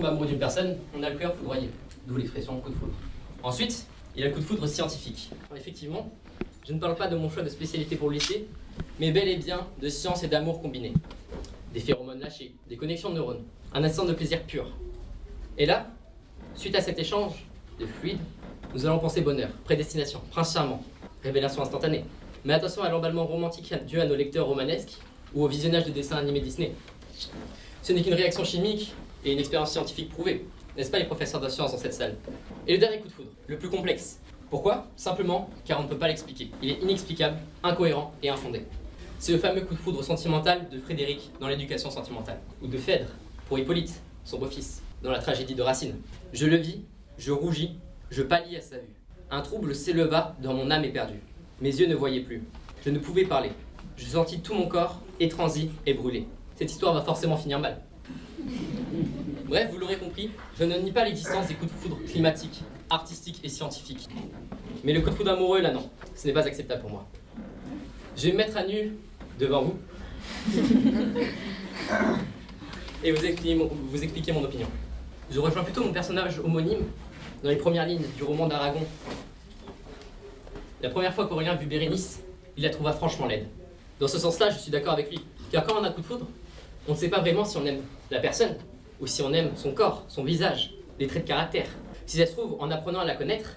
tombe amoureux d'une personne, on a le cœur foudroyé, d'où l'expression coup de foudre. Ensuite, il y a le coup de foudre scientifique. effectivement, je ne parle pas de mon choix de spécialité pour le lycée, mais bel et bien de science et d'amour combinés. Des phéromones lâchés, des connexions de neurones, un instant de plaisir pur. Et là, suite à cet échange de fluide, nous allons penser bonheur, prédestination, prince charmant, révélation instantanée. Mais attention à l'emballement romantique dû à nos lecteurs romanesques ou au visionnage de dessins animés Disney. Ce n'est qu'une réaction chimique et une expérience scientifique prouvée. N'est-ce pas les professeurs de sciences dans cette salle? Et le dernier coup de foudre, le plus complexe. Pourquoi? Simplement car on ne peut pas l'expliquer. Il est inexplicable, incohérent et infondé. C'est le fameux coup de foudre sentimental de Frédéric dans l'éducation sentimentale, ou de Phèdre pour Hippolyte, son beau-fils, dans la tragédie de Racine. Je le vis, je rougis, je pâlis à sa vue. Un trouble s'éleva dans mon âme éperdue. Mes yeux ne voyaient plus. Je ne pouvais parler. Je sentis tout mon corps étransi et brûlé. Cette histoire va forcément finir mal. Bref, vous l'aurez compris, je ne nie pas l'existence des coups de foudre climatiques, artistiques et scientifiques. Mais le coup de foudre amoureux, là non, ce n'est pas acceptable pour moi. Je vais me mettre à nu devant vous et vous expliquer, mon, vous expliquer mon opinion. Je rejoins plutôt mon personnage homonyme dans les premières lignes du roman d'Aragon. La première fois qu'Aurélien vu Bérénice, il la trouva franchement laide. Dans ce sens-là, je suis d'accord avec lui. Car quand on a un coup de foudre, on ne sait pas vraiment si on aime la personne, ou si on aime son corps, son visage, les traits de caractère. Si ça se trouve, en apprenant à la connaître,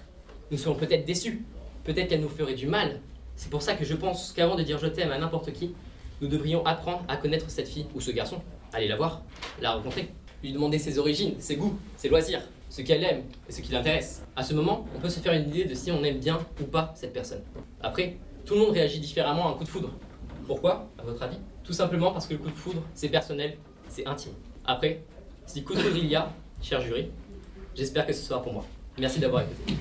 nous serons peut-être déçus. Peut-être qu'elle nous ferait du mal. C'est pour ça que je pense qu'avant de dire je t'aime à n'importe qui, nous devrions apprendre à connaître cette fille ou ce garçon. Aller la voir, la rencontrer, lui demander ses origines, ses goûts, ses loisirs, ce qu'elle aime et ce qui l'intéresse. À ce moment, on peut se faire une idée de si on aime bien ou pas cette personne. Après, tout le monde réagit différemment à un coup de foudre. Pourquoi, à votre avis? Tout simplement parce que le coup de foudre, c'est personnel, c'est intime. Après, si il y a, cher jury, j'espère que ce sera pour moi. Merci d'avoir écouté.